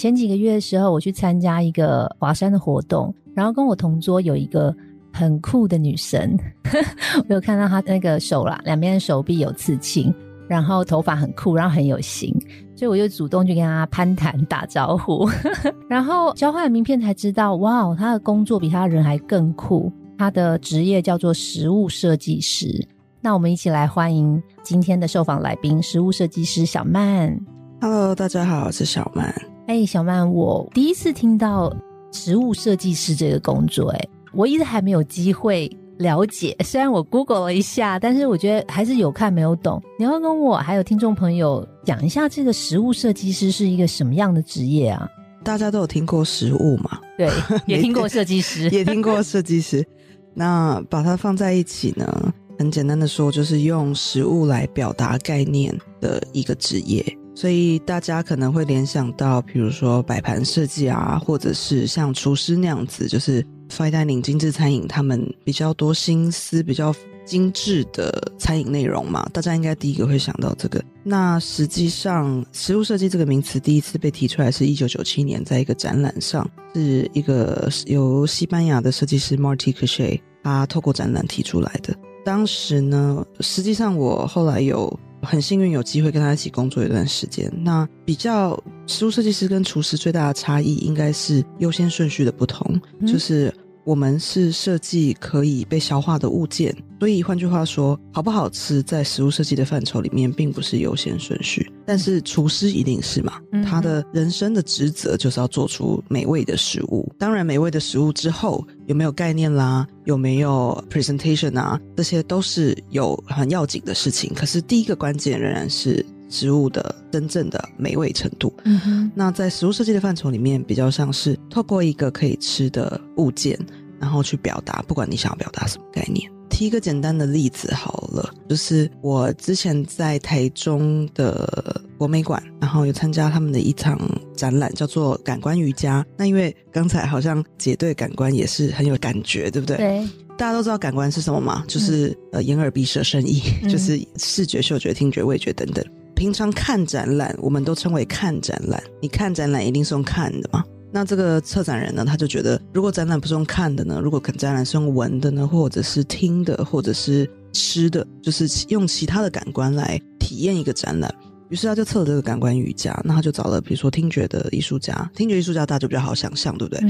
前几个月的时候，我去参加一个华山的活动。然后跟我同桌有一个很酷的女生，我有看到她那个手啦，两边的手臂有刺青，然后头发很酷，然后很有型，所以我就主动去跟她攀谈打招呼，然后交换名片才知道，哇，她的工作比她人还更酷，她的职业叫做食物设计师。那我们一起来欢迎今天的受访来宾，食物设计师小曼。Hello，大家好，我是小曼。哎，小曼，我第一次听到。植物设计师这个工作，哎，我一直还没有机会了解。虽然我 Google 了一下，但是我觉得还是有看没有懂。你要跟我还有听众朋友讲一下，这个食物设计师是一个什么样的职业啊？大家都有听过食物嘛？对，也听过设计师，也听过设计师。那把它放在一起呢？很简单的说，就是用食物来表达概念的一个职业。所以大家可能会联想到，比如说摆盘设计啊，或者是像厨师那样子，就是 fine dining 精致餐饮，他们比较多心思、比较精致的餐饮内容嘛。大家应该第一个会想到这个。那实际上，食物设计这个名词第一次被提出来是一九九七年，在一个展览上，是一个由西班牙的设计师 Marty c a c h e 他透过展览提出来的。当时呢，实际上我后来有。很幸运有机会跟他一起工作一段时间。那比较食物设计师跟厨师最大的差异，应该是优先顺序的不同，就是。我们是设计可以被消化的物件，所以换句话说，好不好吃在食物设计的范畴里面并不是优先顺序。但是厨师一定是嘛，他的人生的职责就是要做出美味的食物。当然，美味的食物之后有没有概念啦，有没有 presentation 啊，这些都是有很要紧的事情。可是第一个关键仍然是。食物的真正的美味程度，嗯哼，那在食物设计的范畴里面，比较像是透过一个可以吃的物件，然后去表达，不管你想要表达什么概念。提一个简单的例子好了，就是我之前在台中的国美馆，然后有参加他们的一场展览，叫做“感官瑜伽”。那因为刚才好像姐对感官也是很有感觉，对不对？对。大家都知道感官是什么吗？就是呃眼耳鼻舌身意，就是视觉、嗅觉、听觉、味觉等等。平常看展览，我们都称为看展览。你看展览一定是用看的嘛？那这个策展人呢，他就觉得，如果展览不是用看的呢？如果肯展览是用闻的呢？或者是听的，或者是吃的，就是用其他的感官来体验一个展览。于是他就测了这个感官瑜伽，那他就找了，比如说听觉的艺术家，听觉艺术家大家就比较好想象，对不对？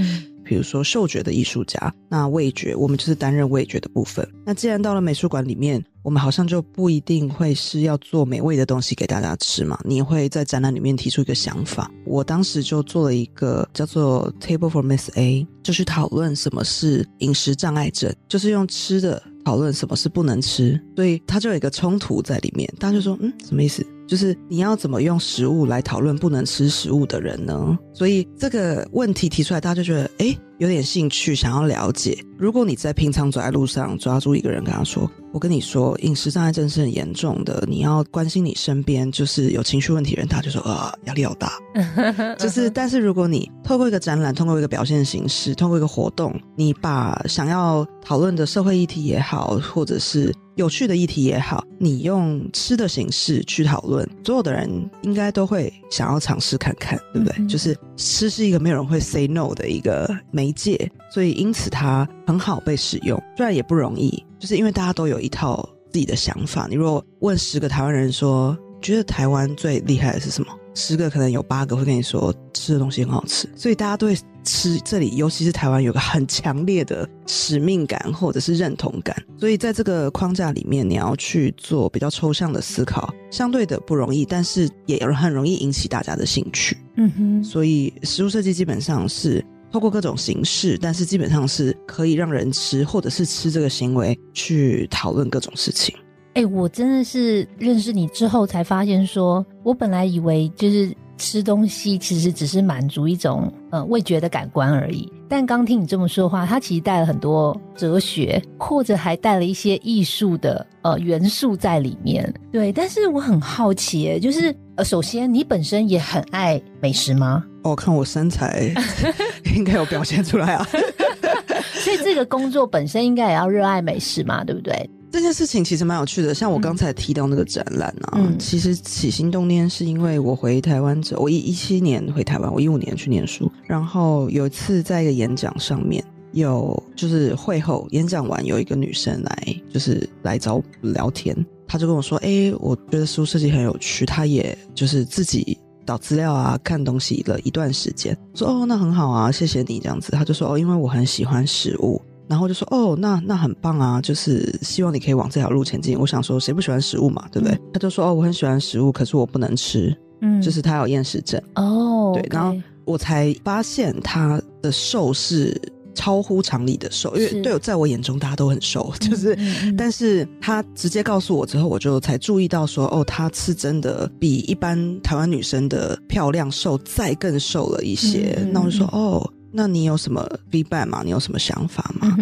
比如说嗅觉的艺术家，那味觉我们就是担任味觉的部分。那既然到了美术馆里面。我们好像就不一定会是要做美味的东西给大家吃嘛？你会在展览里面提出一个想法，我当时就做了一个叫做 Table for Miss A，就去讨论什么是饮食障碍症，就是用吃的讨论什么是不能吃，所以它就有一个冲突在里面。大家就说，嗯，什么意思？就是你要怎么用食物来讨论不能吃食物的人呢？所以这个问题提出来，大家就觉得，哎，有点兴趣，想要了解。如果你在平常走在路上抓住一个人，跟他说。我跟你说，饮食障碍症是很严重的。你要关心你身边就是有情绪问题人，他就说啊，压力好大。就是，但是如果你透过一个展览，通过一个表现形式，通过一个活动，你把想要讨论的社会议题也好，或者是有趣的议题也好，你用吃的形式去讨论，所有的人应该都会想要尝试看看，对不对？就是吃是一个没有人会 say no 的一个媒介，所以因此它很好被使用，虽然也不容易。就是因为大家都有一套自己的想法。你如果问十个台湾人说，觉得台湾最厉害的是什么？十个可能有八个会跟你说吃的东西很好吃。所以大家对吃这里，尤其是台湾，有个很强烈的使命感或者是认同感。所以在这个框架里面，你要去做比较抽象的思考，相对的不容易，但是也很容易引起大家的兴趣。嗯哼。所以食物设计基本上是。透过各种形式，但是基本上是可以让人吃，或者是吃这个行为去讨论各种事情。哎，我真的是认识你之后才发现，说我本来以为就是吃东西其实只是满足一种呃味觉的感官而已。但刚听你这么说的话，它其实带了很多哲学，或者还带了一些艺术的呃元素在里面。对，但是我很好奇，就是呃，首先你本身也很爱美食吗？哦，看我身材 应该有表现出来啊。所以这个工作本身应该也要热爱美食嘛，对不对？这件事情其实蛮有趣的，像我刚才提到那个展览啊，其实起心动念是因为我回台湾者，我一一七年回台湾，我一五年去念书，然后有一次在一个演讲上面，有就是会后演讲完，有一个女生来就是来找我聊天，她就跟我说：“哎，我觉得食物设计很有趣，她也就是自己找资料啊，看东西了一段时间，说哦，那很好啊，谢谢你这样子。”她就说：“哦，因为我很喜欢食物。”然后就说哦，那那很棒啊，就是希望你可以往这条路前进。我想说，谁不喜欢食物嘛，对不对？他就说哦，我很喜欢食物，可是我不能吃，嗯，就是他有厌食症哦。对，然后我才发现他的瘦是超乎常理的瘦，因为对我在我眼中大家都很瘦，就是，但是他直接告诉我之后，我就才注意到说哦，他是真的比一般台湾女生的漂亮瘦再更瘦了一些。那我就说哦。那你有什么 feedback 吗？你有什么想法吗？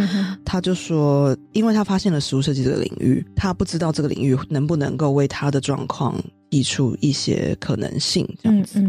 他就说，因为他发现了食物设计这个领域，他不知道这个领域能不能够为他的状况提出一些可能性，这样子。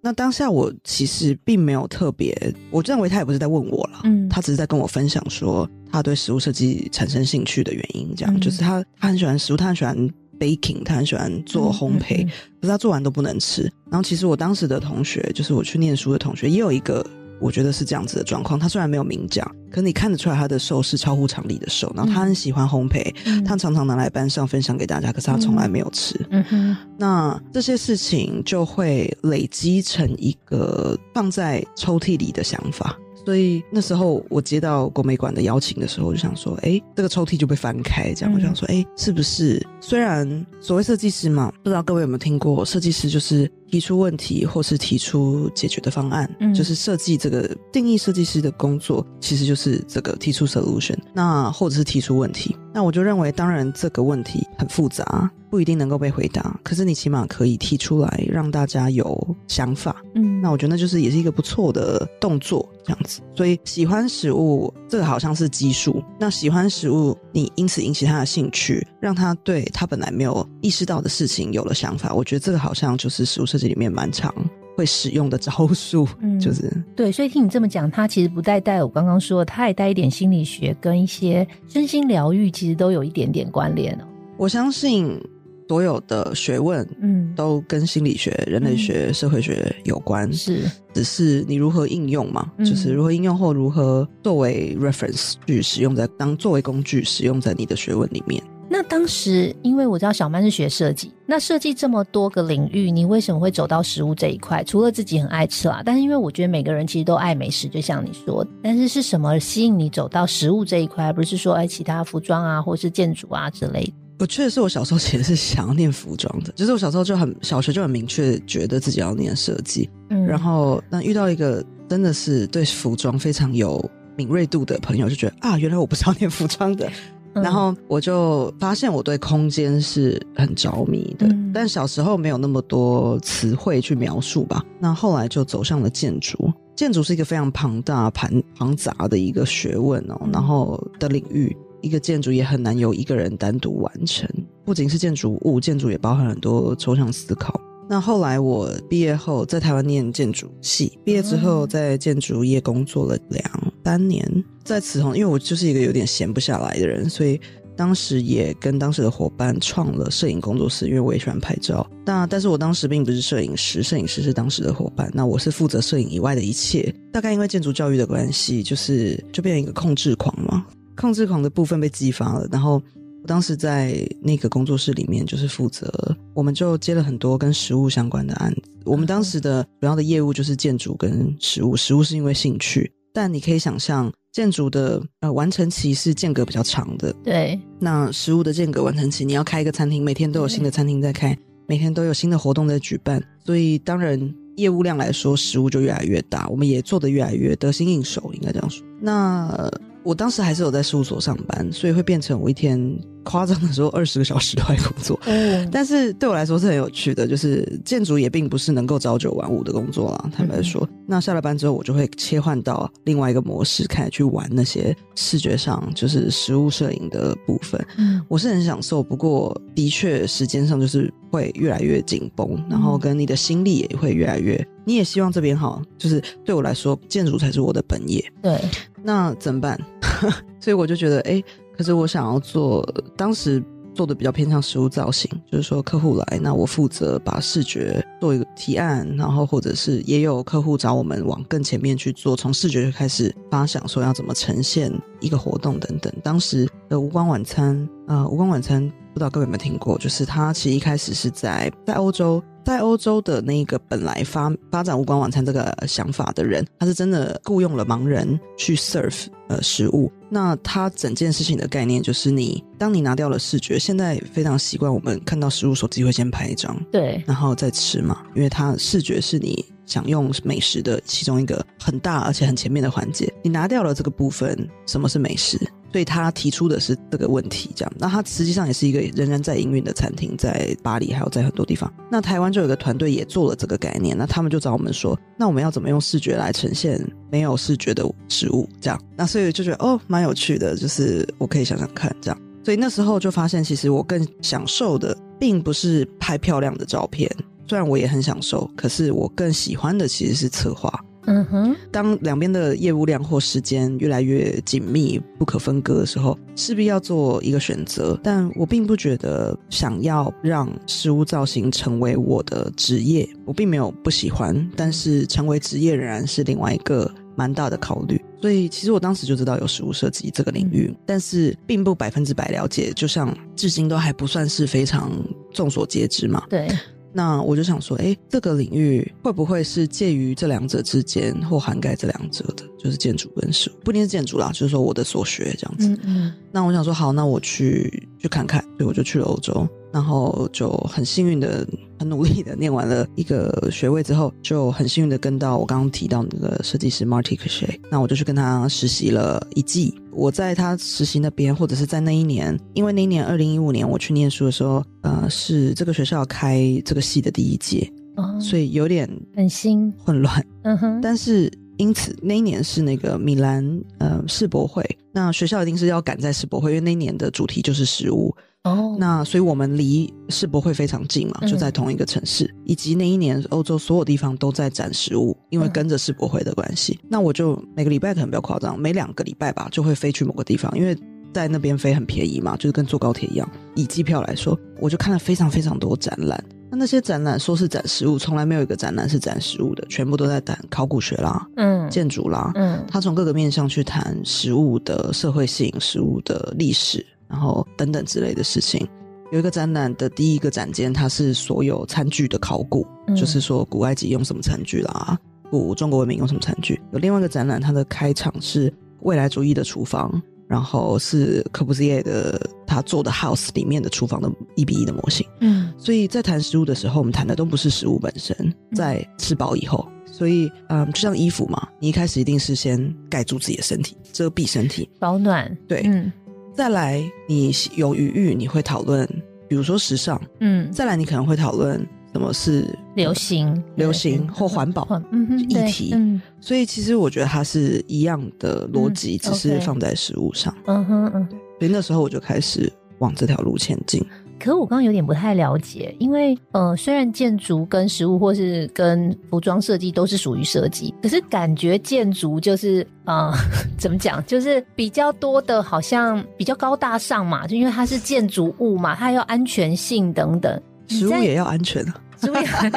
那当下我其实并没有特别，我认为他也不是在问我了，嗯，他只是在跟我分享说他对食物设计产生兴趣的原因，这样就是他他很喜欢食物，他很喜欢 baking，他很喜欢做烘焙，可是他做完都不能吃。然后其实我当时的同学，就是我去念书的同学，也有一个。我觉得是这样子的状况。他虽然没有明讲，可你看得出来他的瘦是超乎常理的瘦。然后他很喜欢烘焙，他常常拿来班上分享给大家，可是他从来没有吃。嗯哼，那这些事情就会累积成一个放在抽屉里的想法。所以那时候我接到国美馆的邀请的时候，我就想说，哎，这个抽屉就被翻开，这样我想说，哎，是不是？虽然所谓设计师嘛，不知道各位有没有听过，设计师就是提出问题或是提出解决的方案，嗯就是设计这个定义设计师的工作，其实就是这个提出 solution，那或者是提出问题。那我就认为，当然这个问题很复杂，不一定能够被回答。可是你起码可以提出来，让大家有想法。嗯，那我觉得那就是也是一个不错的动作，这样子。所以喜欢食物，这个好像是基数。那喜欢食物，你因此引起他的兴趣，让他对他本来没有意识到的事情有了想法。我觉得这个好像就是食物设计里面蛮长。会使用的招数，嗯，就是对，所以听你这么讲，它其实不带带我刚刚说，它也带一点心理学跟一些身心疗愈，其实都有一点点关联哦。我相信所有的学问，嗯，都跟心理学、人类学、社会学有关，是，只是你如何应用嘛，就是如何应用或如何作为 reference 去使用在当作为工具使用在你的学问里面。那当时，因为我知道小曼是学设计，那设计这么多个领域，你为什么会走到食物这一块？除了自己很爱吃啦，但是因为我觉得每个人其实都爱美食，就像你说，但是是什么吸引你走到食物这一块，而不是说哎其他服装啊，或是建筑啊之类的？我确实是我小时候其实是想要念服装的，就是我小时候就很小学就很明确觉得自己要念设计，嗯，然后那遇到一个真的是对服装非常有敏锐度的朋友，就觉得啊，原来我不是要念服装的。然后我就发现我对空间是很着迷的，但小时候没有那么多词汇去描述吧。那后来就走向了建筑，建筑是一个非常庞大、庞庞杂的一个学问哦。然后的领域，一个建筑也很难由一个人单独完成。不仅是建筑物，建筑也包含很多抽象思考。那后来我毕业后在台湾念建筑系，毕业之后在建筑业工作了两三年，在此后，因为我就是一个有点闲不下来的人，所以当时也跟当时的伙伴创了摄影工作室，因为我也喜欢拍照。那但是我当时并不是摄影师，摄影师是当时的伙伴，那我是负责摄影以外的一切。大概因为建筑教育的关系，就是就变成一个控制狂嘛，控制狂的部分被激发了，然后。我当时在那个工作室里面，就是负责，我们就接了很多跟食物相关的案子。我们当时的主要的业务就是建筑跟食物，食物是因为兴趣，但你可以想象，建筑的呃完成期是间隔比较长的。对，那食物的间隔完成期，你要开一个餐厅，每天都有新的餐厅在开，每天都有新的活动在举办，所以当然业务量来说，食物就越来越大，我们也做得越来越得心应手，应该这样说。那我当时还是有在事务所上班，所以会变成我一天夸张的时候二十个小时都在工作。哦，但是对我来说是很有趣的，就是建筑也并不是能够朝九晚五的工作啦。坦白说，那下了班之后，我就会切换到另外一个模式，开始去玩那些视觉上就是实物摄影的部分。嗯我是很享受，不过的确时间上就是会越来越紧绷，然后跟你的心力也会越来越。你也希望这边好，就是对我来说，建筑才是我的本业。对，那怎么办？所以我就觉得，哎、可是我想要做，当时做的比较偏向实物造型，就是说客户来，那我负责把视觉做一个提案，然后或者是也有客户找我们往更前面去做，从视觉就开始发想说要怎么呈现一个活动等等。当时的无光晚餐，呃，无光晚餐不知道各位有没有听过，就是它其实一开始是在在欧洲。在欧洲的那个本来发发展无关晚餐这个想法的人，他是真的雇佣了盲人去 serve 呃食物。那他整件事情的概念就是你，当你拿掉了视觉，现在非常习惯我们看到食物，手机会先拍一张，对，然后再吃嘛，因为它视觉是你享用美食的其中一个很大而且很前面的环节。你拿掉了这个部分，什么是美食？所以他提出的是这个问题，这样。那他实际上也是一个仍然在营运的餐厅，在巴黎还有在很多地方。那台湾就有个团队也做了这个概念，那他们就找我们说，那我们要怎么用视觉来呈现没有视觉的食物？这样。那所以就觉得哦，蛮有趣的，就是我可以想想看这样。所以那时候就发现，其实我更享受的并不是拍漂亮的照片，虽然我也很享受，可是我更喜欢的其实是策划。嗯哼，当两边的业务量或时间越来越紧密、不可分割的时候，势必要做一个选择。但我并不觉得想要让食物造型成为我的职业，我并没有不喜欢，但是成为职业仍然是另外一个蛮大的考虑。所以其实我当时就知道有食物设计这个领域，但是并不百分之百了解，就像至今都还不算是非常众所皆知嘛。对，那我就想说，哎，这个领域会不会是介于这两者之间，或涵盖这两者的，就是建筑跟食物，不一定是建筑啦，就是说我的所学这样子。嗯嗯，那我想说，好，那我去去看看，所以我就去了欧洲，然后就很幸运的、很努力的念完了一个学位之后，就很幸运的跟到我刚刚提到那个设计师 Marty c a s h e 那我就去跟他实习了一季。我在他实习那边，或者是在那一年，因为那一年二零一五年我去念书的时候，呃，是这个学校开这个系的第一届，哦，所以有点很新，混乱。嗯哼，但是因此那一年是那个米兰呃世博会，那学校一定是要赶在世博会，因为那一年的主题就是食物。哦，那所以我们离世博会非常近嘛，嗯就在同一个城市，以及那一年欧洲所有地方都在展食物，因为嗯跟着世博会的关系。那我就每个礼拜可能比较夸张，每两个礼拜吧就会飞去某个地方，因为。在那边飞很便宜嘛，就是跟坐高铁一样。以机票来说，我就看了非常非常多展览。那那些展览说是展实物，从来没有一个展览是展实物的，全部都在谈考古学啦、嗯建筑啦，嗯他从各个面向去谈食物的社会性、食物的历史，然后等等之类的事情。有一个展览的第一个展间，它是所有餐具的考古，嗯就是说古埃及用什么餐具啦，古中国文明用什么餐具。有另外一个展览，它的开场是未来主义的厨房，然后是科布西耶的他做的 house 里面的厨房的一比一的模型。嗯。所以在谈食物的时候，我们谈的都不是食物本身，在吃饱以后。所以，嗯，就像衣服嘛，你一开始一定是先盖住自己的身体，遮蔽身体，保暖，对。嗯。再来你有余裕，你会讨论，比如说时尚，嗯，再来你可能会讨论什么是流行流行或环保嗯哼，对议题嗯所以其实我觉得它是一样的逻辑，嗯只是放在食物上。嗯哼嗯。所以那时候我就开始往这条路前进。可我刚刚有点不太了解，因为呃，虽然建筑跟食物或是跟服装设计都是属于设计，可是感觉建筑就是呃，怎么讲，就是比较多的，好像比较高大上嘛，就因为它是建筑物嘛，它要安全性等等。食物也要安全啊。是不是？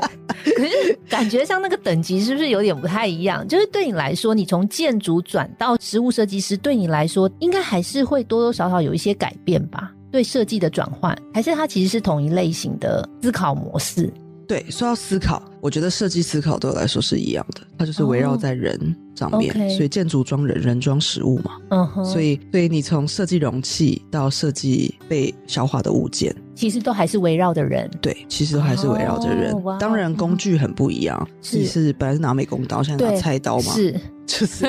可是感觉像那个等级是不是有点不太一样？就是对你来说，你从建筑转到实物设计师，对你来说应该还是会多多少少有一些改变吧？对设计的转换，还是它其实是同一类型的思考模式？对，说到思考，我觉得设计思考对我来说是一样的，它就是围绕在人上面，所以建筑装人，人装食物嘛。嗯哼，所以，所以你从设计容器到设计被消化的物件，其实都还是围绕着人。对，其实都还是围绕着人。哦当然，工具很不一样，是你是本来是拿美工刀，现在拿菜刀嘛，是，就是，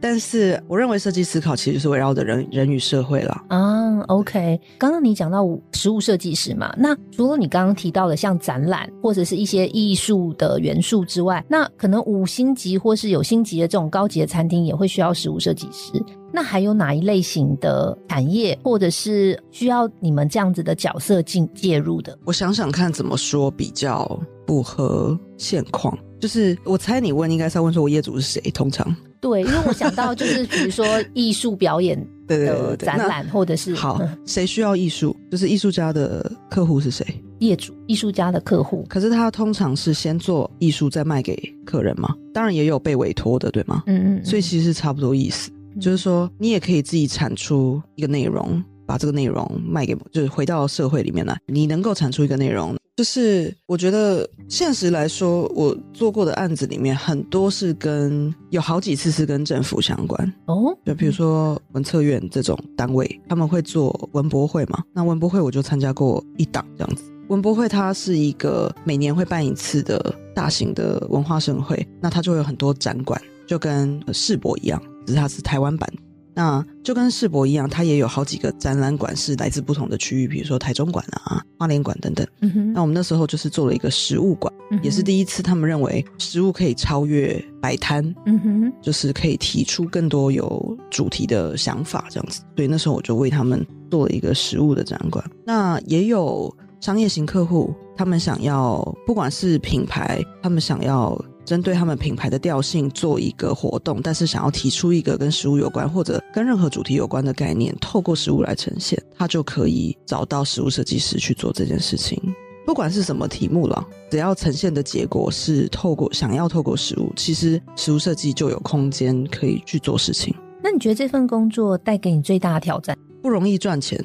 但是我认为设计思考其实就是围绕着人人与社会啦。啊，OK，刚刚你讲到实物设计师嘛，那除了你刚刚提到的像展览或者是一些艺术的元素之外，那可能五星级或是有星级的这种高级的餐厅也会需要实物设计师。那还有哪一类型的产业，或者是需要你们这样子的角色进介入的？我想想看怎么说比较不合现况。就是我猜你问应该是要问说我业主是谁？通常对，因为我想到就是 比如说艺术表演的展览，或者是好谁需要艺术？就是艺术家的客户是谁？业主，艺术家的客户。可是他通常是先做艺术再卖给客人吗？当然也有被委托的，对吗？嗯嗯。所以其实差不多意思。就是说，你也可以自己产出一个内容，把这个内容卖给，就是回到社会里面来。你能够产出一个内容，就是我觉得现实来说，我做过的案子里面很多是跟有好几次是跟政府相关哦。就比如说文策院这种单位，他们会做文博会嘛？那文博会我就参加过一档这样子。文博会它是一个每年会办一次的大型的文化盛会，那它就会有很多展馆，就跟世博一样。只是它是台湾版，那就跟世博一样，它也有好几个展览馆是来自不同的区域，比如说台中馆啊、花莲馆等等。那我们那时候就是做了一个食物馆，也是第一次他们认为食物可以超越摆摊，嗯哼，就是可以提出更多有主题的想法这样子。所以那时候我就为他们做了一个食物的展馆。那也有商业型客户，他们想要不管是品牌，他们想要。针对他们品牌的调性做一个活动，但是想要提出一个跟食物有关或者跟任何主题有关的概念，透过食物来呈现，他就可以找到食物设计师去做这件事情。不管是什么题目了，只要呈现的结果是透过想要透过食物，其实食物设计就有空间可以去做事情。那你觉得这份工作带给你最大的挑战？不容易赚钱。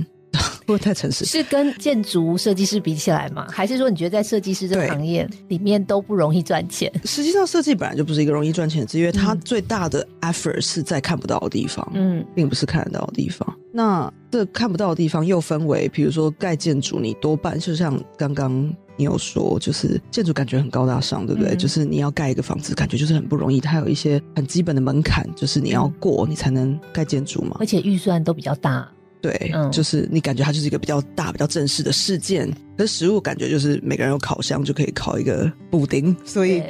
不太诚实，是跟建筑设计师比起来吗？还是说你觉得在设计师这个行业里面都不容易赚钱？实际上，设计本来就不是一个容易赚钱的职业，它最大的 effort 是在看不到的地方，嗯，并不是看得到的地方。那这看不到的地方又分为，比如说盖建筑，你多半就像刚刚你有说，就是建筑感觉很高大上，对不对？就是你要盖一个房子，感觉就是很不容易，它有一些很基本的门槛，就是你要过，你才能盖建筑嘛。而且预算都比较大。对，就是你感觉它就是一个比较大、比较正式的事件。可是食物感觉就是每个人有烤箱就可以烤一个布丁，所以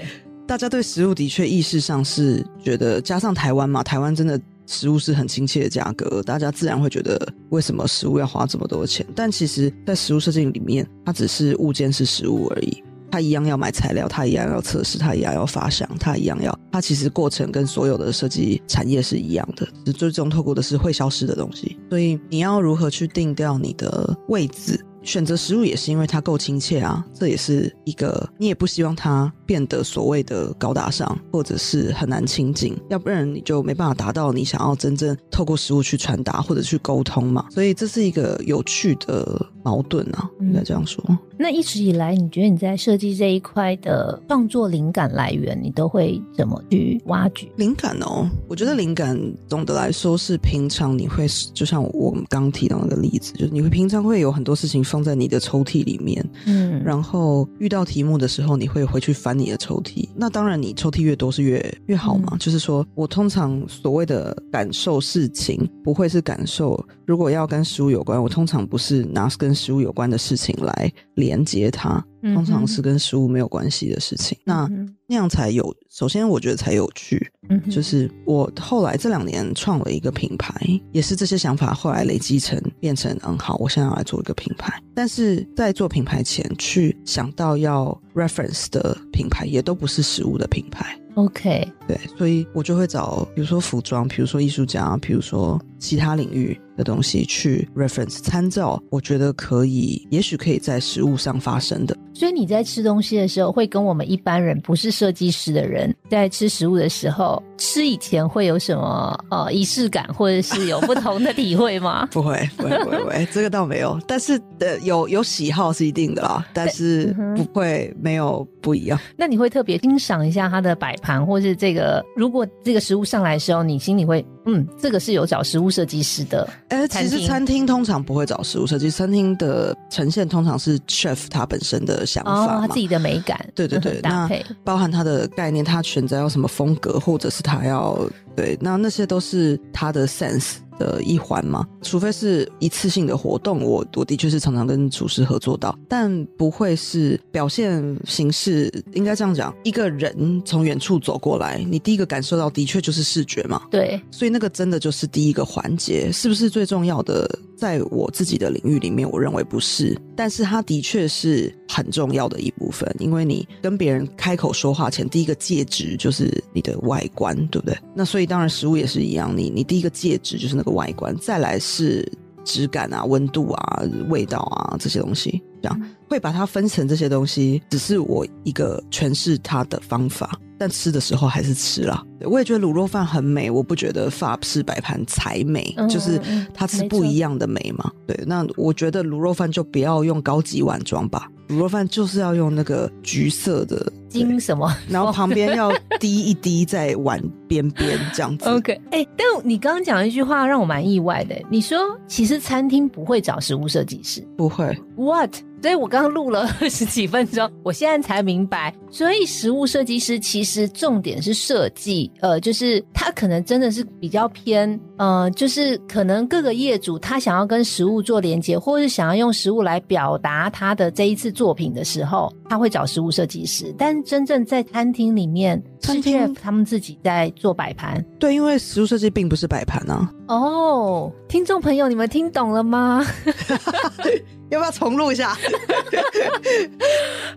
大家对食物的确意识上是觉得，加上台湾嘛，台湾真的食物是很亲切的价格，大家自然会觉得为什么食物要花这么多钱？但其实，在食物设计里面，它只是物件是食物而已。他一样要买材料，他一样要测试，他一样要发想，他一样要，它其实过程跟所有的设计产业是一样的，最终透过的是会消失的东西。所以你要如何去定掉你的位置？选择食物也是因为它够亲切啊，这也是一个你也不希望它变得所谓的高大上，或者是很难亲近，要不然你就没办法达到你想要真正透过食物去传达或者去沟通嘛。所以这是一个有趣的矛盾啊，应该这样说。那一直以来，你觉得你在设计这一块的创作灵感来源，你都会怎么去挖掘灵感哦？我觉得灵感总的来说是平常你会，就像我们刚提到那个例子，就是你会平常会有很多事情放在你的抽屉里面，嗯，然后遇到题目的时候，你会回去翻你的抽屉。那当然，你抽屉越多是越越好嘛。就是说我通常所谓的感受事情，不会是感受。如果要跟食物有关，我通常不是拿跟食物有关的事情来连接它。通常是跟食物没有关系的事情，那那样才有。首先，我觉得才有趣。嗯，就是我后来这两年创了一个品牌，也是这些想法后来累积成变成嗯好，我现在要来做一个品牌。但是在做品牌前，去想到要 reference 的品牌，也都不是食物的品牌。OK，对，所以我就会找，比如说服装，比如说艺术家，比如说其他领域的东西去 reference 参照，我觉得可以，也许可以在实物上发生的。所以你在吃东西的时候，会跟我们一般人不是设计师的人在吃食物的时候，吃以前会有什么呃仪式感，或者是有不同的体会吗？不会，不会，不会，这个倒没有。但是呃，有有喜好是一定的啦，但是不会没有不一样。那你会特别欣赏一下它的摆盘，或是这个如果这个食物上来的时候，你心里会嗯，这个是有找食物设计师的。哎，其实餐厅通常不会找食物设计，餐厅的呈现通常是 chef 他本身的。的想哦，法嘛。他自己的美感，对对对嗯，搭那配，包含他的概念，他选择要什么风格，或者是他要对，那那些都是他的 sense 的一环嘛。除非是一次性的活动，我我的确是常常跟厨师合作到，但不会是表现形式。应该这样讲，一个人从远处走过来，你第一个感受到的确就是视觉嘛。对，所以那个真的就是第一个环节，是不是最重要的？在我自己的领域里面，我认为不是，但是它的确是很重要的一部分，因为你跟别人开口说话前，第一个介质就是你的外观，对不对？那所以当然食物也是一样，你你第一个介质就是那个外观，再来是质感啊、温度啊、味道啊这些东西，这样会把它分成这些东西，只是我一个诠释它的方法。但吃的时候还是吃了。我也觉得卤肉饭很美，我不觉得法式摆盘才美，嗯就是它是不一样的美嘛。对，那我觉得卤肉饭就不要用高级碗装吧，卤肉饭就是要用那个橘色的，金什么？然后旁边要滴一滴在碗边边这样子。OK，哎、但你刚刚讲一句话让我蛮意外的。你说其实餐厅不会找食物设计师不会，，What？所以我刚刚录了二 十几分钟，我现在才明白。所以食物设计师其实重点是设计，呃，就是他可能真的是比较偏，呃，就是可能各个业主他想要跟食物做连接，或是想要用食物来表达他的这一次作品的时候，他会找食物设计师。但真正在餐厅里面，是餐厅他们自己在做摆盘。对，因为食物设计并不是摆盘啊。哦，听众朋友，你们听懂了吗 要不要重录一下？？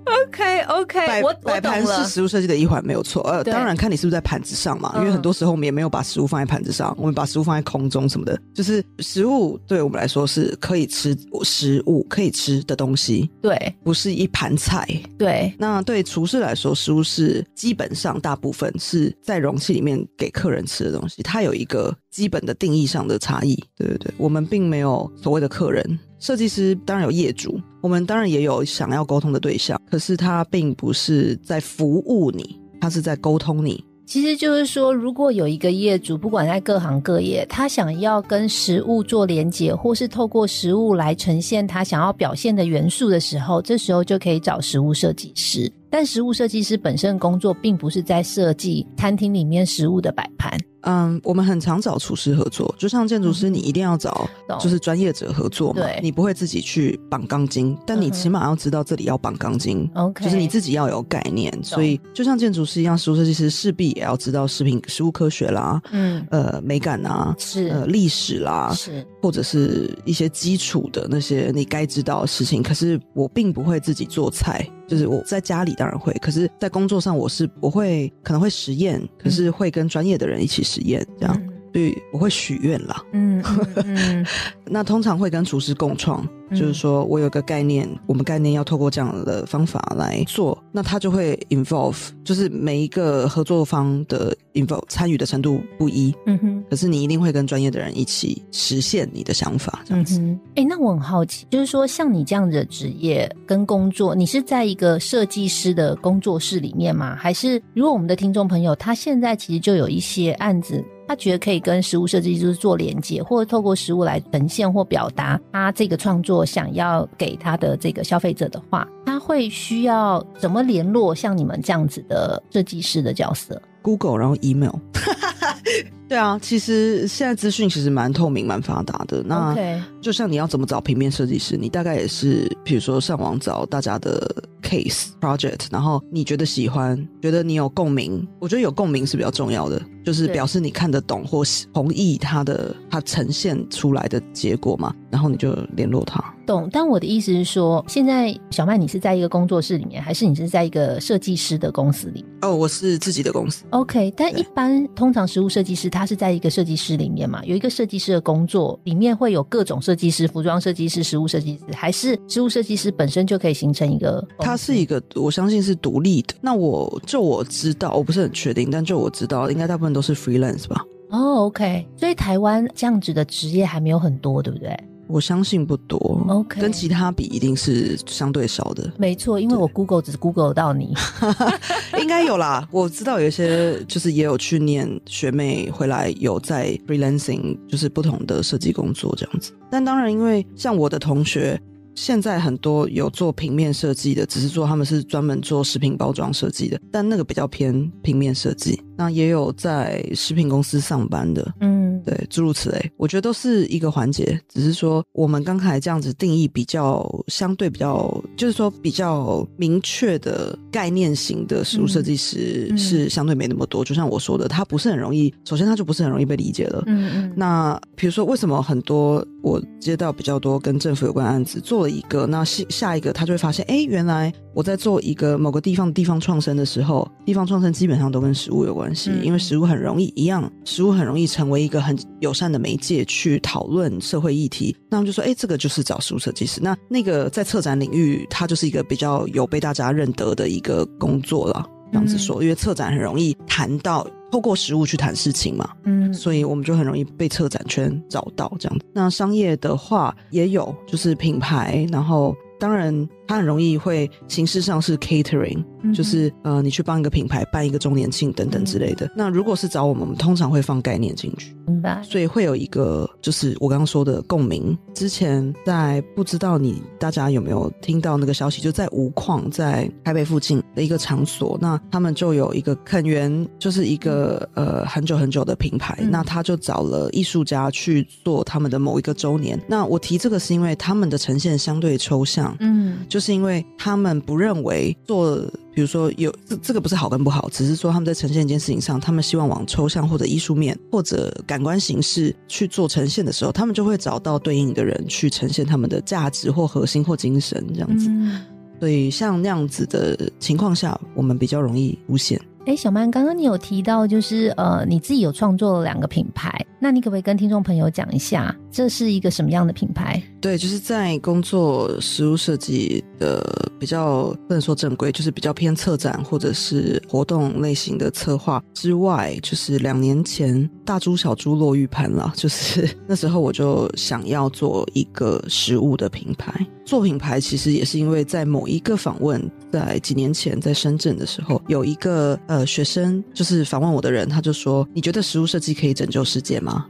OK OK，摆我我摆盘了是。食物设计的一环，没有错。呃，当然看你是不是在盘子上嘛，因为嗯很多时候我们也没有把食物放在盘子上，我们把食物放在空中什么的。就是食物对我们来说是可以吃食物可以吃的东西，对不是一盘菜。对，那对厨师来说，食物是基本上大部分是在容器里面给客人吃的东西，它有一个基本的定义上的差异。对对对，我们并没有所谓的客人，设计师当然有业主，我们当然也有想要沟通的对象，可是他并不是在服务你，他是在沟通你。其实就是说，如果有一个业主，不管在各行各业，他想要跟食物做连接，或是透过食物来呈现他想要表现的元素的时候，这时候就可以找食物设计师。但食物设计师本身的工作并不是在设计餐厅里面食物的摆盘，嗯，我们很常找厨师合作，就像建筑师，你一定要找就是专业者合作嘛，你不会自己去绑钢筋，但你起码要知道这里要绑钢筋。OK，就是你自己要有概念，所以就像建筑师一样，食物设计师势必也要知道食品、食物科学啦，嗯呃，美感啊，是、呃，历史啦，是或者是一些基础的那些你该知道的事情。可是我并不会自己做菜，就是我在家里当然会，可是在工作上我是我会可能会实验，可是会跟专业的人一起实验，这样，所以我会许愿啦。嗯嗯嗯 那通常会跟厨师共创，嗯就是说我有个概念，我们概念要透过这样的方法来做，那他就会 involve，就是每一个合作方的 involve 参与的程度不一，嗯哼。可是你一定会跟专业的人一起实现你的想法，这样子。哎、那我很好奇，就是说，像你这样的职业跟工作，你是在一个设计师的工作室里面吗？还是如果我们的听众朋友他现在其实就有一些案子，他觉得可以跟食物设计师做连接，或者透过食物来呈现或表达他这个创作想要给他的这个消费者的话，他会需要怎么联络像你们这样子的设计师的角色？Google，然后 email。对啊，其实现在资讯其实蛮透明、蛮发达的。那就像你要怎么找平面设计师，你大概也是，比如说上网找大家的 case project，然后你觉得喜欢，觉得你有共鸣，我觉得有共鸣是比较重要的，就是表示你看得懂或喜同意他的他呈现出来的结果嘛，然后你就联络他。懂，但我的意思是说，现在小麦你是在一个工作室里面，还是你是在一个设计师的公司里面哦，我是自己的公司，？OK，但一般通常实物设计师他是在一个设计师里面嘛，有一个设计师的工作里面会有各种设计师，服装设计师、实物设计师，还是实物设计师本身就可以形成一个公司？它是一个我相信是独立的。那我就我知道，我不是很确定，但就我知道，应该大部分都是 freelance 吧。哦，OK，所以台湾这样子的职业还没有很多，对不对？我相信不多 OK 跟其他比一定是相对少的，没错，因为我 Google 只 Google 到你。应该有啦。我知道有一些就是也有去念学妹回来有在 freelancing，就是不同的设计工作这样子。但当然，因为像我的同学，现在很多有做平面设计的，只是说他们是专门做食品包装设计的，但那个比较偏平面设计。那也有在食品公司上班的，嗯，对，诸如此类，我觉得都是一个环节，只是说我们刚才这样子定义比较相对比较，就是说比较明确的概念型的食物设计师嗯是相对没那么多。就像我说的，他不是很容易，首先他就不是很容易被理解了。嗯嗯，那比如说，为什么很多我接到比较多跟政府有关的案子，做了一个，那下下一个他就会发现，哎，原来我在做一个某个地方的地方创生的时候，地方创生基本上都跟食物有关系，嗯因为食物很容易一样，食物很容易成为一个很友善的媒介去讨论社会议题。那我们就说，哎，这个就是找实物设计师。那那个在策展领域，它就是一个比较有被大家认得的一个工作了。这样子说，因为策展很容易谈到透过实物去谈事情嘛，嗯，所以我们就很容易被策展圈找到这样子。那商业的话也有，就是品牌，然后当然它很容易会形式上是 catering，、嗯就是呃你去帮一个品牌办一个周年庆等等之类的。那如果是找我们，我们通常会放概念进去。明白，所以会有一个，就是我刚刚说的共鸣。之前在不知道你大家有没有听到那个消息，就在吴矿，在台北附近的一个场所，那他们就有一个肯源，就是一个呃很久很久的品牌，嗯那他就找了艺术家去做他们的某一个周年。那我提这个是因为他们的呈现相对抽象，嗯就是因为他们不认为做，比如说有这这个不是好跟不好，只是说他们在呈现一件事情上，他们希望往抽象或者艺术面或者感官形式去做呈现的时候，他们就会找到对应的人去呈现他们的价值或核心或精神这样子。嗯。所以像那样子的情况下，我们比较容易出现。哎，小曼，刚刚你有提到，就是呃，你自己有创作了两个品牌，那你可不可以跟听众朋友讲一下，这是一个什么样的品牌？对，就是在工作实物设计的比较不能说正规，就是比较偏策展或者是活动类型的策划之外，就是两年前大猪小猪落玉盘了，就是 那时候我就想要做一个食物的品牌。做品牌其实也是因为在某一个访问，在几年前在深圳的时候，有一个呃学生就是访问我的人，他就说：“你觉得食物设计可以拯救世界吗？”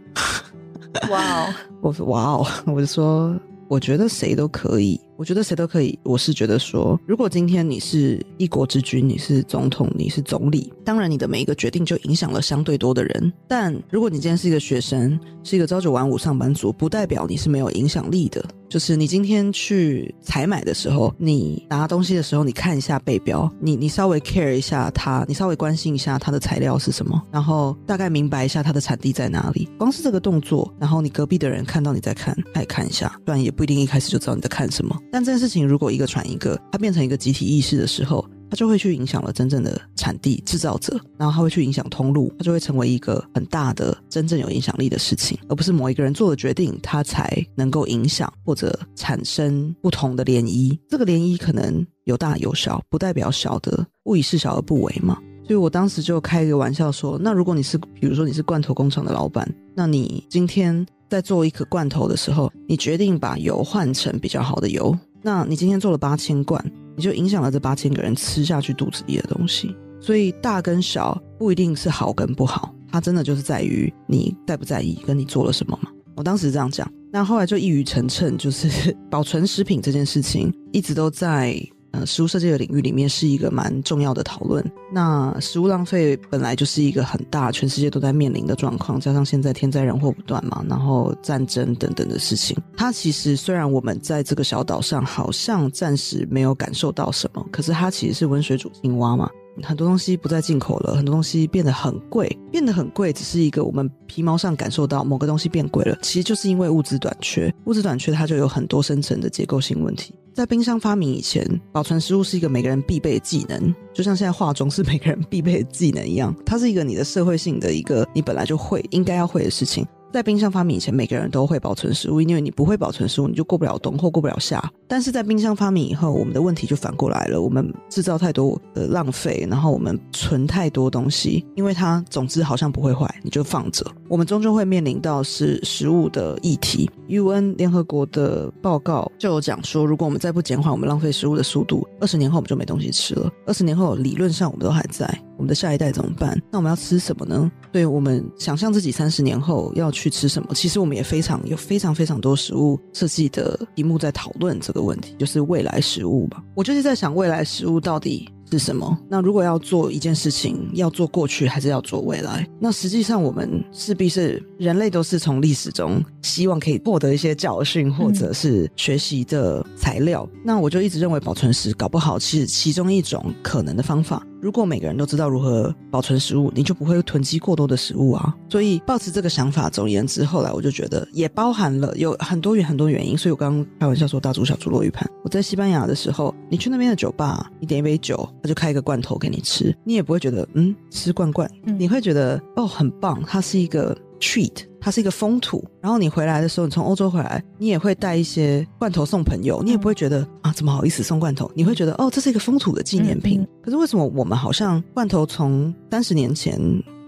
哇哦，我说哇哦，我就说，我觉得谁都可以，我觉得谁都可以。我是觉得说，如果今天你是一国之君，你是总统，你是总理，当然你的每一个决定就影响了相对多的人。但如果你今天是一个学生，是一个朝九晚五上班族，不代表你是没有影响力的。就是你今天去采买的时候，你拿东西的时候，你看一下背标，你你稍微 care 一下它，你稍微关心一下它的材料是什么，然后大概明白一下它的产地在哪里。光是这个动作，然后你隔壁的人看到你在看，他也看一下，不然也不一定一开始就知道你在看什么。但这件事情如果一个传一个，它变成一个集体意识的时候，它就会去影响了真正的产地制造者，然后它会去影响通路，它就会成为一个很大的、真正有影响力的事情，而不是某一个人做的决定，它才能够影响或者产生不同的涟漪。这个涟漪可能有大有小，不代表小的勿以事小而不为嘛。所以我当时就开一个玩笑说，那如果你是，比如说你是罐头工厂的老板，那你今天在做一颗罐头的时候，你决定把油换成比较好的油，那你今天做了八千罐，你就影响了这八千个人吃下去肚子里的东西。所以大跟小不一定是好跟不好，它真的就是在于你在不在意，跟你做了什么嘛。我当时这样讲，那后来就一语成谶，就是 保存食品这件事情一直都在呃食物设计的领域里面是一个蛮重要的讨论。那食物浪费本来就是一个很大，全世界都在面临的状况，加上现在天灾人祸不断嘛，然后战争等等的事情，它其实虽然我们在这个小岛上好像暂时没有感受到什么，可是它其实是温水煮青蛙嘛。很多东西不再进口了，很多东西变得很贵，变得很贵，只是一个我们皮毛上感受到某个东西变贵了，其实就是因为物资短缺。物资短缺，它就有很多深层的结构性问题。在冰箱发明以前，保存食物是一个每个人必备的技能，就像现在化妆是每个人必备的技能一样，它是一个你的社会性的一个你本来就会应该要会的事情。在冰箱发明以前，每个人都会保存食物，因为你不会保存食物，你就过不了冬或过不了夏。但是在冰箱发明以后，我们的问题就反过来了，我们制造太多的浪费，然后我们存太多东西，因为它总之好像不会坏，你就放着。我们终究会面临到是食物的议题。UN 联合国的报告就有讲说，如果我们再不减缓我们浪费食物的速度，二十年后我们就没东西吃了。二十年后理论上我们都还在，我们的下一代怎么办？那我们要吃什么呢？对我们想象自己三十年后要去吃什么，其实我们也非常有非常非常多食物设计的题目在讨论这个问题，就是未来食物吧。我就是在想未来食物到底。是什么？那如果要做一件事情，要做过去还是要做未来？那实际上我们势必是人类都是从历史中希望可以获得一些教训或者是学习的材料。那我就一直认为保存时搞不好是其中一种可能的方法。如果每个人都知道如何保存食物，你就不会囤积过多的食物啊。所以抱持这个想法，总而言之，后来我就觉得也包含了有很多很多原因。所以我刚刚开玩笑说大猪小猪落玉盘。我在西班牙的时候，你去那边的酒吧，你点一杯酒，他就开一个罐头给你吃，你也不会觉得嗯吃罐罐，你会觉得哦很棒，它是一个 treat。它是一个风土，然后你回来的时候，你从欧洲回来，你也会带一些罐头送朋友，你也不会觉得啊，怎么好意思送罐头？你会觉得哦，这是一个风土的纪念品。可是为什么我们好像罐头从三十年前？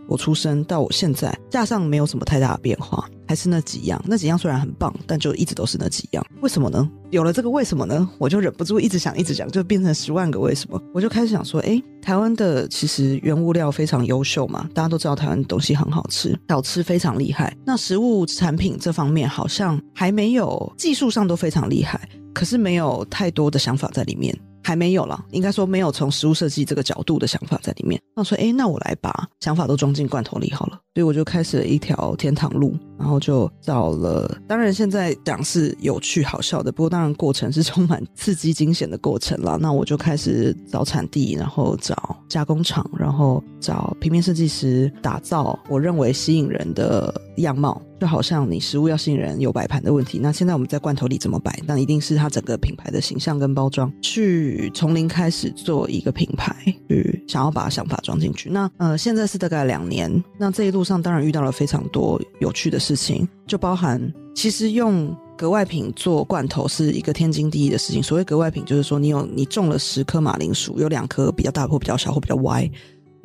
我出生到我现在，架上没有什么太大的变化，还是那几样。那几样虽然很棒，但就一直都是那几样。为什么呢？有了这个为什么呢？我就忍不住一直想，一直讲，就变成十万个为什么。我就开始想说，哎，台湾的其实原物料非常优秀嘛，大家都知道台湾东西很好吃，小吃非常厉害。那食物产品这方面好像还没有，技术上都非常厉害，可是没有太多的想法在里面。还没有了，应该说没有从食物设计这个角度的想法在里面。那说，哎，那我来把想法都装进罐头里好了。所以我就开始了一条天堂路，然后就找了。当然现在讲是有趣好笑的，不过当然过程是充满刺激惊险的过程了。那我就开始找产地，然后找加工厂，然后找平面设计师打造我认为吸引人的样貌。就好像你食物要吸引人，有摆盘的问题。那现在我们在罐头里怎么摆？那一定是它整个品牌的形象跟包装，去从零开始做一个品牌，去想要把想法装进去。那呃，现在是大概两年。那这一路上当然遇到了非常多有趣的事情，就包含其实用格外品做罐头是一个天经地义的事情。所谓格外品，就是说你有你种了十颗马铃薯，有两颗比较大或比较小或比较歪。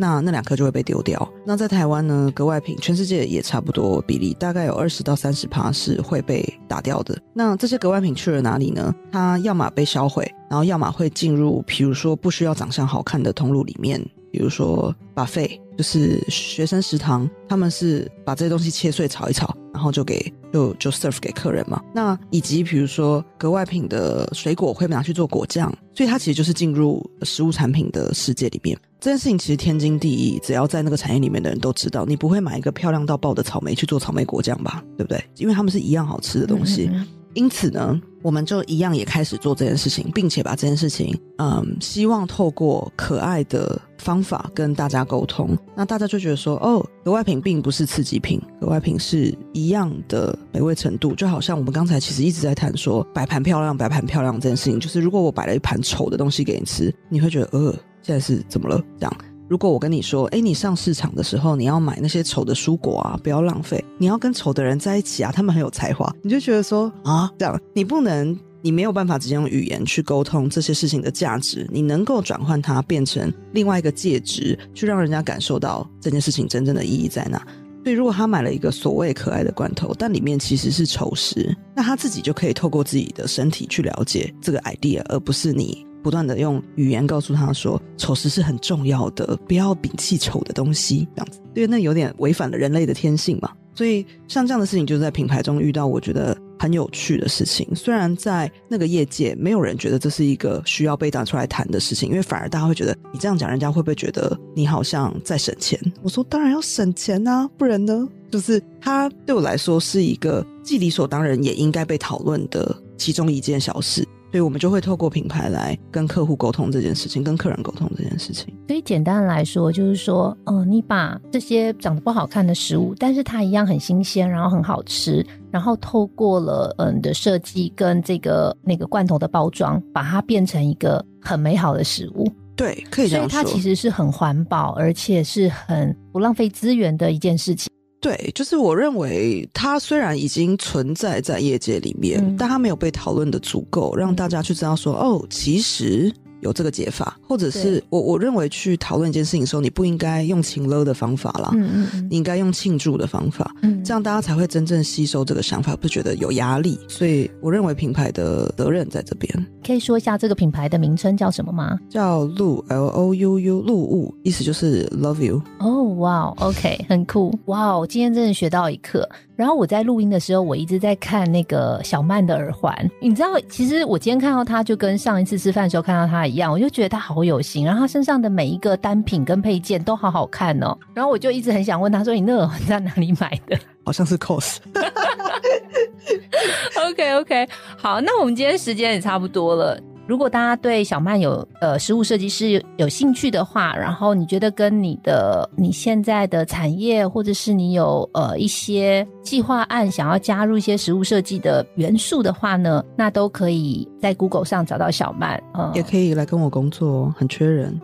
那那两颗就会被丢掉。那在台湾呢，格外品全世界也差不多比例，大概有二十到三十趴是会被打掉的。那这些格外品去了哪里呢？它要么被销毁，然后要么会进入，比如说不需要长相好看的通路里面，比如说把费，就是学生食堂，他们是把这些东西切碎炒一炒，然后就给就就 serve 给客人嘛。那以及比如说格外品的水果会拿去做果酱，所以它其实就是进入食物产品的世界里面。这件事情其实天经地义，只要在那个产业里面的人都知道，你不会买一个漂亮到爆的草莓去做草莓果酱吧？对不对？因为他们是一样好吃的东西。因此呢，我们就一样也开始做这件事情，并且把这件事情，嗯，希望透过可爱的方法跟大家沟通。那大家就觉得说，哦，格外品并不是刺激品，格外品是一样的美味程度。就好像我们刚才其实一直在谈说，摆盘漂亮，摆盘漂亮这件事情，就是如果我摆了一盘丑的东西给你吃，你会觉得，呃。现在是怎么了？这样，如果我跟你说，哎，你上市场的时候，你要买那些丑的蔬果啊，不要浪费。你要跟丑的人在一起啊，他们很有才华。你就觉得说啊，这样，你不能，你没有办法直接用语言去沟通这些事情的价值。你能够转换它变成另外一个介质，去让人家感受到这件事情真正的意义在哪。所以，如果他买了一个所谓可爱的罐头，但里面其实是丑食，那他自己就可以透过自己的身体去了解这个 idea，而不是你。不断的用语言告诉他说，丑食是很重要的，不要摒弃丑的东西，这样子，因为那有点违反了人类的天性嘛。所以像这样的事情，就是在品牌中遇到，我觉得很有趣的事情。虽然在那个业界，没有人觉得这是一个需要被拿出来谈的事情，因为反而大家会觉得你这样讲，人家会不会觉得你好像在省钱？我说当然要省钱啊，不然呢？就是它对我来说是一个既理所当然，也应该被讨论的其中一件小事。所以我们就会透过品牌来跟客户沟通这件事情，跟客人沟通这件事情。所以简单来说，就是说，嗯，你把这些长得不好看的食物，但是它一样很新鲜，然后很好吃，然后透过了嗯的设计跟这个那个罐头的包装，把它变成一个很美好的食物。对，可以这样说。所以它其实是很环保，而且是很不浪费资源的一件事情。对，就是我认为它虽然已经存在在业界里面，但它没有被讨论的足够，让大家去知道说，哦，其实有这个解法，或者是我我认为去讨论一件事情的时候，你不应该用请了的方法啦，嗯嗯你应该用庆祝的方法，嗯，这样大家才会真正吸收这个想法，不觉得有压力。所以我认为品牌的责任在这边，可以说一下这个品牌的名称叫什么吗？叫露 L O U U 露物，意思就是 love you。哦，哇，OK，很酷，哇哦，今天真的学到一课。然后我在录音的时候，我一直在看那个小曼的耳环，你知道，其实我今天看到她就跟上一次吃饭的时候看到她一样，我就觉得她好有型，然后她身上的每一个单品跟配件都好好看哦。然后我就一直很想问她说：“你那耳环在哪里买的 好像是 cos，？”OK OK，好，那我们今天时间也差不多了。如果大家对小曼有呃实物设计师有有兴趣的话，然后你觉得跟你的你现在的产业，或者是你有呃一些计划案想要加入一些实物设计的元素的话呢，那都可以在 Google 上找到小曼。呃也可以来跟我工作哦，很缺人。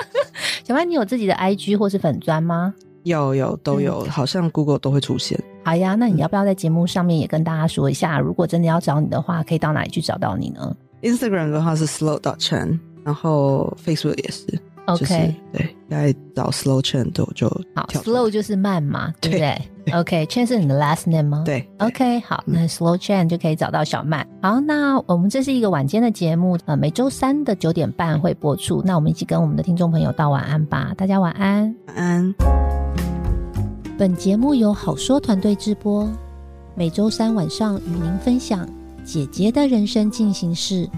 小曼，你有自己的 IG 或是粉砖吗？有有都有，好像 Google 都会出现。好呀，那你要不要在节目上面也跟大家说一下，如果真的要找你的话，可以到哪里去找到你呢 Instagram 的话是 slow dot chen，然后 Facebook 也是。就是？OK，对，来找 slow chen 都就好，Slow 就是慢嘛，对不对？OK，Chen 是你的 last name 吗？。对 OK，好，那 Slow Chen 就可以找到小曼。好，那我们这是一个晚间的节目，呃，每周三的九点半会播出。那我们一起跟我们的听众朋友道晚安吧，大家晚安。晚安。本节目由好说团队制播，每周三晚上与您分享姐姐的人生进行式。